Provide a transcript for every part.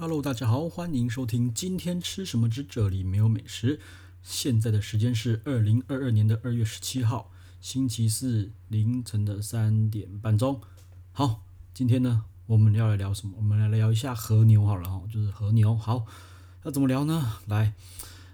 Hello，大家好，欢迎收听今天吃什么之这里没有美食。现在的时间是二零二二年的二月十七号，星期四凌晨的三点半钟。好，今天呢，我们要来聊什么？我们来聊一下和牛好了哈，就是和牛。好，要怎么聊呢？来，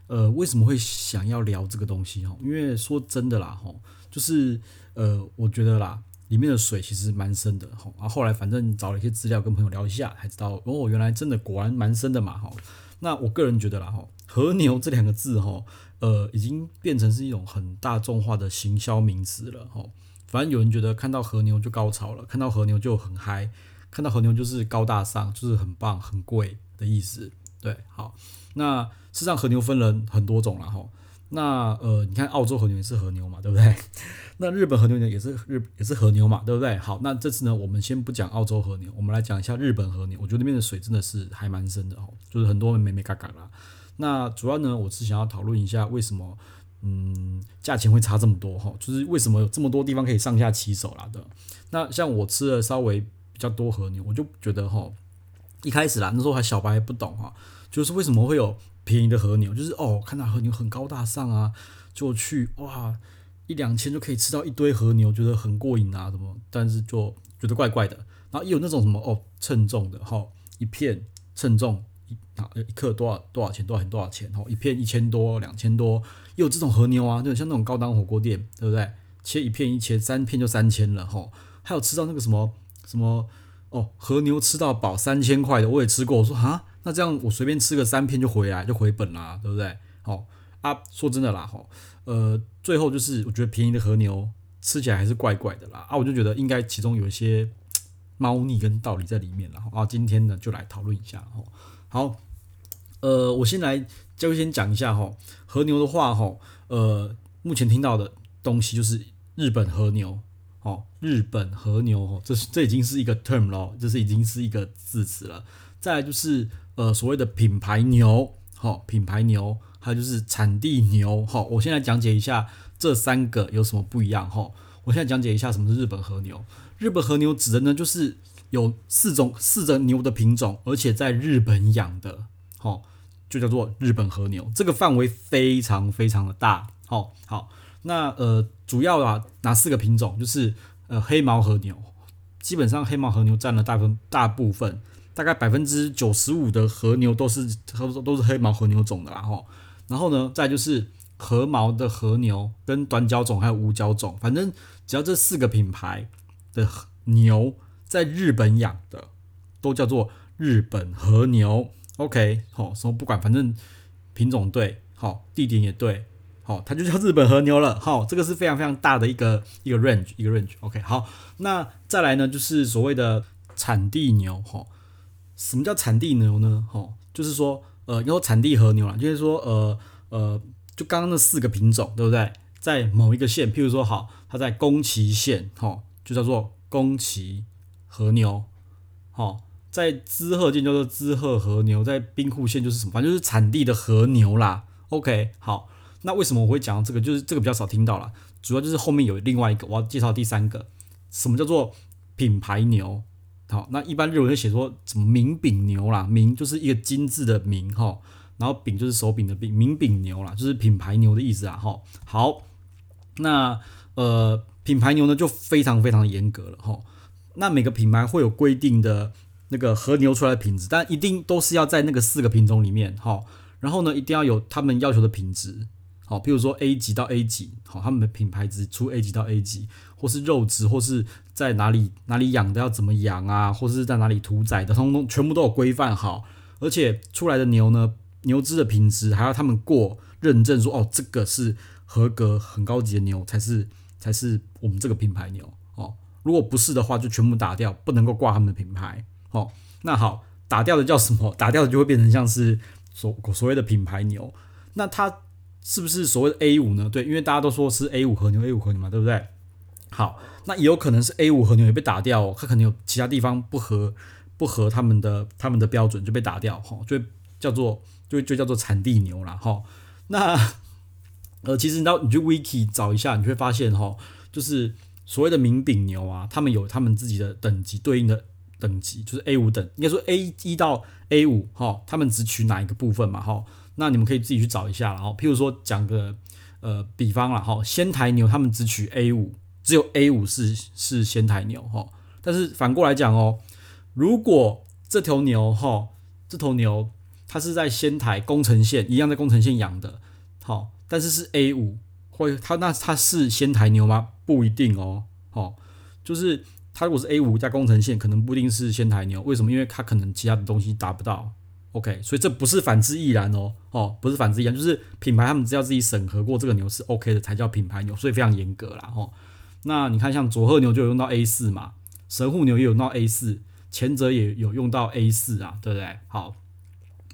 呃，为什么会想要聊这个东西哈？因为说真的啦哈，就是呃，我觉得啦。里面的水其实蛮深的，吼，然后后来反正找了一些资料跟朋友聊一下，才知道哦，原来真的果然蛮深的嘛，吼。那我个人觉得啦，吼，和牛这两个字，吼，呃，已经变成是一种很大众化的行销名词了，吼。反正有人觉得看到和牛就高潮了，看到和牛就很嗨，看到和牛就是高大上，就是很棒、很贵的意思。对，好，那事实上和牛分了很多种了，吼。那呃，你看澳洲和牛也是和牛嘛，对不对？那日本和牛呢也是日也是和牛嘛，对不对？好，那这次呢，我们先不讲澳洲和牛，我们来讲一下日本和牛。我觉得那边的水真的是还蛮深的哦，就是很多美美嘎嘎啦。那主要呢，我是想要讨论一下为什么嗯价钱会差这么多哈，就是为什么有这么多地方可以上下其手啦的。那像我吃了稍微比较多和牛，我就觉得哈，一开始啦那时候还小白不懂哈，就是为什么会有。便宜的和牛就是哦，看到和牛很高大上啊，就去哇一两千就可以吃到一堆和牛，觉得很过瘾啊什么，但是就觉得怪怪的。然后也有那种什么哦称重的哈，一片称重一啊一克多少多少钱多少钱多少钱哈，一片一千多两千多，也有这种和牛啊，就像那种高档火锅店，对不对？切一片一千三片就三千了哈，还有吃到那个什么什么哦和牛吃到饱三千块的，我也吃过，我说哈。那这样我随便吃个三片就回来就回本啦，对不对？好啊，说真的啦，哈，呃，最后就是我觉得便宜的和牛吃起来还是怪怪的啦，啊，我就觉得应该其中有一些猫腻跟道理在里面了，啊，今天呢就来讨论一下，哈，好，呃，我先来就先讲一下哈，和牛的话，哈，呃，目前听到的东西就是日本和牛，哦，日本和牛，哦，这是这已经是一个 term 了，这是已经是一个字词了，再来就是。呃，所谓的品牌牛，好，品牌牛，还有就是产地牛，好，我先来讲解一下这三个有什么不一样，哈，我现在讲解一下什么是日本和牛。日本和牛指的呢，就是有四种四种牛的品种，而且在日本养的，好，就叫做日本和牛。这个范围非常非常的大，好，好，那呃，主要啊哪四个品种？就是呃黑毛和牛，基本上黑毛和牛占了大分大部分。大概百分之九十五的和牛都是都都是黑毛和牛种的啦吼，然后呢，再就是和毛的和牛跟短角种还有无角种，反正只要这四个品牌的牛在日本养的，都叫做日本和牛。OK，好，什么不管，反正品种对，好，地点也对，好，它就叫日本和牛了。好，这个是非常非常大的一个一个 range 一个 range。OK，好，那再来呢，就是所谓的产地牛，吼。什么叫产地牛呢？吼，就是说，呃，有产地和牛啦，就是说，呃呃，就刚刚那四个品种，对不对？在某一个县，譬如说，好，它在宫崎县，吼，就叫做宫崎和牛，吼，在滋贺县叫做滋贺和牛，在兵库县就是什么，反正就是产地的和牛啦。OK，好，那为什么我会讲到这个？就是这个比较少听到啦，主要就是后面有另外一个，我要介绍第三个，什么叫做品牌牛？好，那一般日文会写说什么名饼牛啦，名就是一个金字的名哈，然后饼就是手柄的柄，名饼牛啦，就是品牌牛的意思啊哈。好，那呃品牌牛呢就非常非常的严格了哈。那每个品牌会有规定的那个和牛出来的品质，但一定都是要在那个四个品种里面哈。然后呢，一定要有他们要求的品质。好，譬如说 A 级到 A 级，好，他们的品牌值出 A 级到 A 级，或是肉质，或是在哪里哪里养的要怎么养啊，或是在哪里屠宰的，通通全部都有规范好，而且出来的牛呢，牛只的品质还要他们过认证说，说哦，这个是合格很高级的牛，才是才是我们这个品牌牛哦。如果不是的话，就全部打掉，不能够挂他们的品牌。哦，那好，打掉的叫什么？打掉的就会变成像是所所谓的品牌牛，那它。是不是所谓的 A 五呢？对，因为大家都说是 A 五和牛，A 五和牛嘛，对不对？好，那也有可能是 A 五和牛也被打掉，哦，它可能有其他地方不合不合他们的他们的标准就被打掉，哈，就叫做就就叫做产地牛啦。哈。那呃，其实你到你去 Wiki 找一下，你会发现哈，就是所谓的名饼牛啊，他们有他们自己的等级对应的等级，就是 A 五等，应该说 A 一到 A 五哈，他们只取哪一个部分嘛哈？那你们可以自己去找一下，然后譬如说讲个呃比方了哈，仙台牛他们只取 A 五，只有 A 五是是仙台牛哈。但是反过来讲哦，如果这头牛哈，这头牛它是在仙台宫城县一样在宫城县养的，好，但是是 A 五，会它那它是仙台牛吗？不一定哦，哦，就是。它如果是 A 五加工程线，可能不一定是仙台牛。为什么？因为它可能其他的东西达不到。OK，所以这不是反之亦然哦。哦，不是反之亦然，就是品牌他们只要自己审核过这个牛是 OK 的，才叫品牌牛，所以非常严格啦。哦，那你看像佐贺牛就有用到 A 四嘛，神户牛也有用到 A 四，前者也有用到 A 四啊，对不对？好，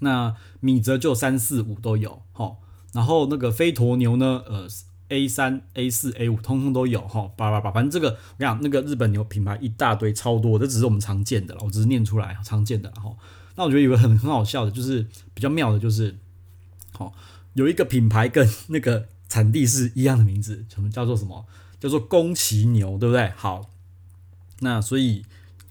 那米泽就三四五都有。好，然后那个飞驼牛呢？呃。A 三、A 四、A 五，通通都有哈，叭叭叭，反正这个我讲，那个日本牛品牌一大堆，超多，这只是我们常见的了，我只是念出来常见的哈。那我觉得有个很很好笑的，就是比较妙的，就是好有一个品牌跟那个产地是一样的名字，什么叫做什么？叫做宫崎牛，对不对？好，那所以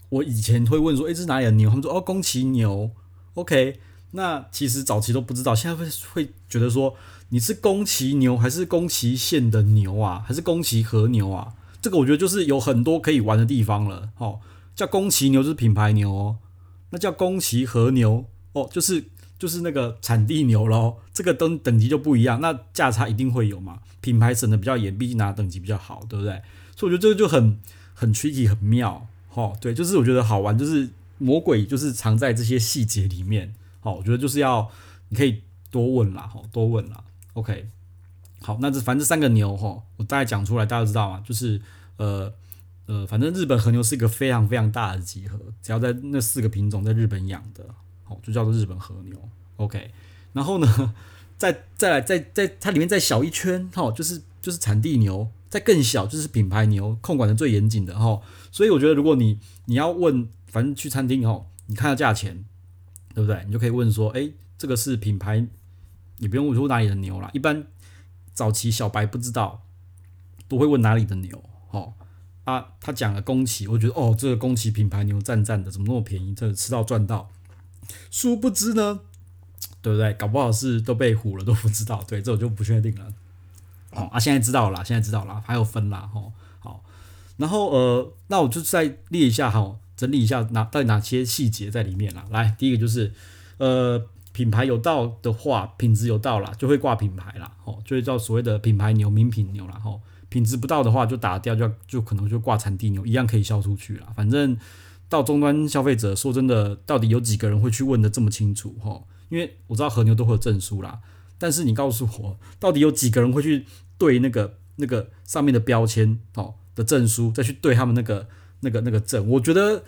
我以前会问说，哎，这是哪里的牛？他们说，哦，宫崎牛，OK。那其实早期都不知道，现在会会觉得说。你是宫崎牛还是宫崎县的牛啊？还是宫崎和牛啊？这个我觉得就是有很多可以玩的地方了。哦，叫宫崎牛就是品牌牛哦，那叫宫崎和牛哦，就是就是那个产地牛咯。这个等等级就不一样，那价差一定会有嘛。品牌审的比较严，毕竟拿等级比较好，对不对？所以我觉得这个就很很 tricky，很妙。哦，对，就是我觉得好玩，就是魔鬼就是藏在这些细节里面。好，我觉得就是要你可以多问啦，好，多问啦。OK，好，那这反正这三个牛哈，我大概讲出来，大家知道吗？就是呃呃，反正日本和牛是一个非常非常大的集合，只要在那四个品种在日本养的，好，就叫做日本和牛。OK，然后呢，再再来再再它里面再小一圈，哈，就是就是产地牛，再更小就是品牌牛，控管的最严谨的哈。所以我觉得如果你你要问，反正去餐厅哦，你看到价钱，对不对？你就可以问说，哎，这个是品牌。你不用问出哪里的牛啦，一般早期小白不知道，都会问哪里的牛。哦啊，他讲了宫崎，我觉得哦，这个宫崎品牌牛赞赞的，怎么那么便宜？真的吃到赚到。殊不知呢，对不对？搞不好是都被唬了，都不知道。对，这我就不确定了。哦啊，现在知道了，现在知道了，还有分啦。哦，好，然后呃，那我就再列一下哈，整理一下哪到底哪些细节在里面啦。来，第一个就是呃。品牌有到的话，品质有到了，就会挂品牌啦，吼，就会叫所谓的品牌牛、名品牛啦，吼。品质不到的话，就打掉，就就可能就挂产地牛，一样可以销出去啦。反正到终端消费者，说真的，到底有几个人会去问的这么清楚，吼？因为我知道和牛都会有证书啦，但是你告诉我，到底有几个人会去对那个那个上面的标签，哦的证书，再去对他们那个那个那个证？我觉得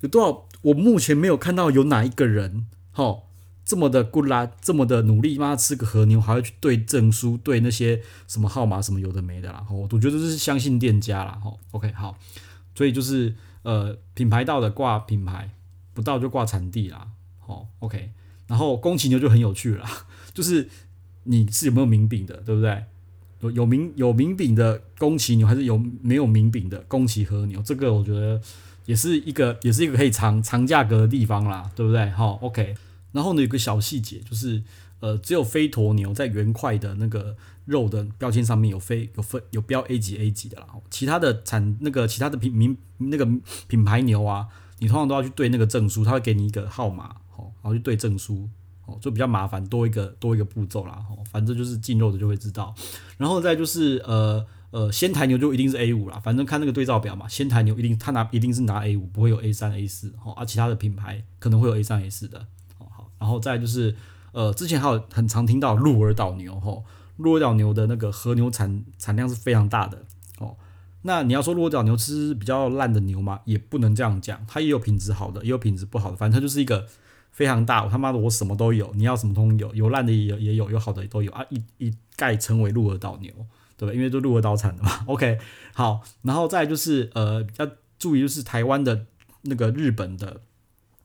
有多少？我目前没有看到有哪一个人，吼。这么的 good 啦，这么的努力，妈吃个和牛还要去对证书，对那些什么号码什么有的没的啦，我觉得就是相信店家啦，吼，OK 好，所以就是呃品牌到的挂品牌，不到就挂产地啦，好 OK，然后宫崎牛就很有趣了，就是你是有没有名饼的，对不对？有有名有名饼的宫崎牛还是有没有名饼的宫崎和牛？这个我觉得也是一个也是一个可以藏藏价格的地方啦，对不对？好 OK。然后呢，有个小细节就是，呃，只有飞驼牛在原块的那个肉的标签上面有飞有分有标 A 级 A 级的啦，其他的产那个其他的品名那个品牌牛啊，你通常都要去对那个证书，他会给你一个号码，哦，然后去对证书，就比较麻烦，多一个多一个步骤啦，哦，反正就是进肉的就会知道。然后再就是，呃呃，仙台牛就一定是 A 五啦，反正看那个对照表嘛，仙台牛一定他拿一定是拿 A 五，不会有 A 三 A 四，哦，而其他的品牌可能会有 A 三 A 四的。哦好然后再就是，呃，之前还有很常听到鹿儿岛牛吼，鹿儿岛牛的那个和牛产产量是非常大的哦。那你要说鹿儿岛牛吃比较烂的牛吗？也不能这样讲，它也有品质好的，也有品质不好的，反正它就是一个非常大。我他妈的我什么都有，你要什么通有，有烂的也有，也有有好的也都有啊，一一概称为鹿儿岛牛，对吧？因为都鹿儿岛产的嘛。OK，好，然后再就是呃，要注意就是台湾的那个日本的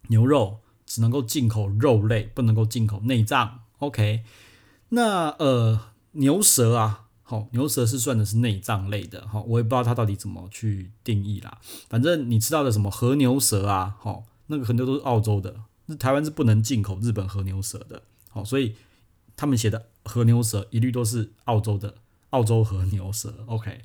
牛肉。只能够进口肉类，不能够进口内脏。OK，那呃牛舌啊，好，牛舌是算的是内脏类的，好，我也不知道它到底怎么去定义啦。反正你吃到的什么和牛舌啊，好，那个很多都是澳洲的，台湾是不能进口日本和牛舌的，好，所以他们写的和牛舌一律都是澳洲的澳洲和牛舌。OK，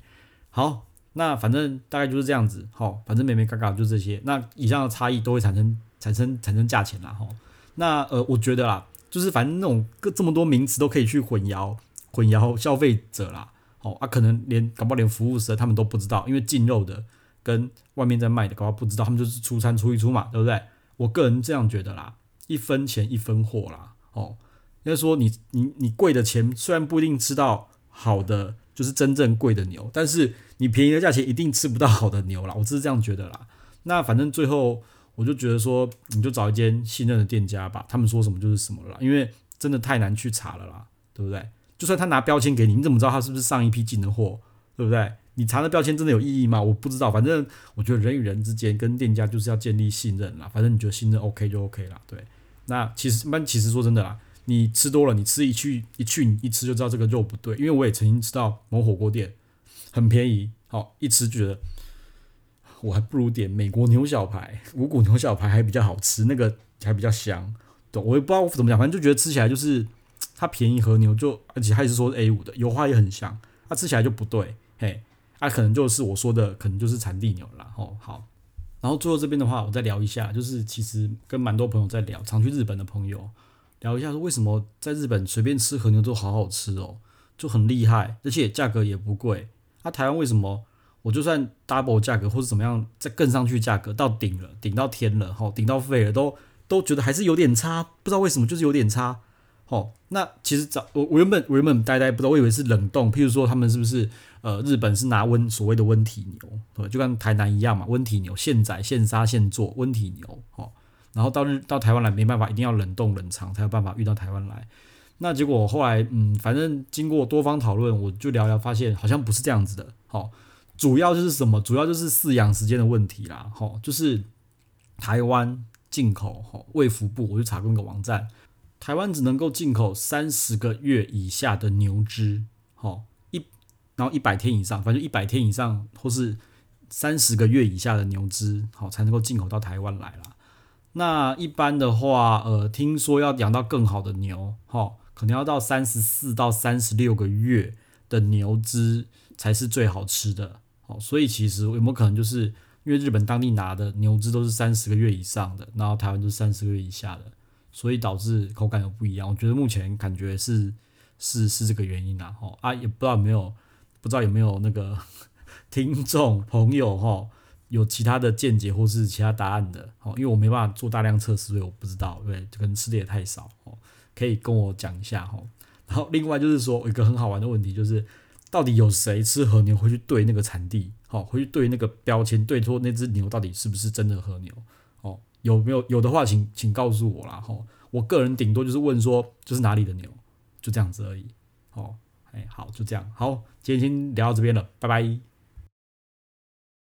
好，那反正大概就是这样子，好，反正眉眉嘎嘎就这些。那以上的差异都会产生产生产生价钱啦，哈。那呃，我觉得啦，就是反正那种各这么多名词都可以去混淆混淆消费者啦，哦啊，可能连搞不好连服务生他们都不知道，因为进肉的跟外面在卖的搞不好不知道，他们就是出餐出一出嘛，对不对？我个人这样觉得啦，一分钱一分货啦，哦，应该说你你你贵的钱虽然不一定吃到好的，就是真正贵的牛，但是你便宜的价钱一定吃不到好的牛啦，我只是这样觉得啦。那反正最后。我就觉得说，你就找一间信任的店家吧，他们说什么就是什么了啦，因为真的太难去查了啦，对不对？就算他拿标签给你，你怎么知道他是不是上一批进的货，对不对？你查的标签真的有意义吗？我不知道，反正我觉得人与人之间跟店家就是要建立信任啦，反正你觉得信任 OK 就 OK 啦，对。那其实，那其实说真的啦，你吃多了，你吃一去一去你一吃就知道这个肉不对，因为我也曾经吃到某火锅店很便宜，好一吃觉得。我还不如点美国牛小排，五谷牛小排还比较好吃，那个还比较香。对，我也不知道怎么讲，反正就觉得吃起来就是它便宜和牛就，而且还是说 A 五的，油花也很香，它吃起来就不对。嘿，啊、可能就是我说的，可能就是产地牛了。哦，好。然后最后这边的话，我再聊一下，就是其实跟蛮多朋友在聊，常去日本的朋友聊一下，说为什么在日本随便吃和牛都好好吃哦，就很厉害，而且价格也不贵。那、台湾为什么？我就算 double 价格或者怎么样，再更上去价格到顶了，顶到天了，吼，顶到废了，都都觉得还是有点差，不知道为什么就是有点差，哦。那其实早我我原本我原本呆呆不知道，我以为是冷冻，譬如说他们是不是呃日本是拿温所谓的温体牛，对，就跟台南一样嘛，温体牛现宰现杀现做温体牛，哦，然后到日到台湾来没办法，一定要冷冻冷藏才有办法运到台湾来。那结果后来嗯，反正经过多方讨论，我就聊聊发现好像不是这样子的，哦。主要就是什么？主要就是饲养时间的问题啦，吼，就是台湾进口，吼，卫福部我就查过那个网站，台湾只能够进口三十个月以下的牛只，吼，一，然后一百天以上，反正一百天以上或是三十个月以下的牛只，好才能够进口到台湾来啦。那一般的话，呃，听说要养到更好的牛，吼，可能要到三十四到三十六个月的牛只才是最好吃的。好，所以其实有没有可能就是因为日本当地拿的牛只都是三十个月以上的，然后台湾都是三十个月以下的，所以导致口感有不一样。我觉得目前感觉是是是这个原因啦。哦啊，也不知道有没有不知道有没有那个 听众朋友哈有其他的见解或是其他答案的。哦，因为我没办法做大量测试，所以我不知道，对，可能吃的也太少哦，可以跟我讲一下哈。然后另外就是说一个很好玩的问题就是。到底有谁吃和牛会去对那个产地？好，会去对那个标签，对说那只牛到底是不是真的和牛？有没有有的话请，请请告诉我啦。吼，我个人顶多就是问说，就是哪里的牛，就这样子而已。哦，哎，好，就这样。好，今天先聊到这边了，拜拜。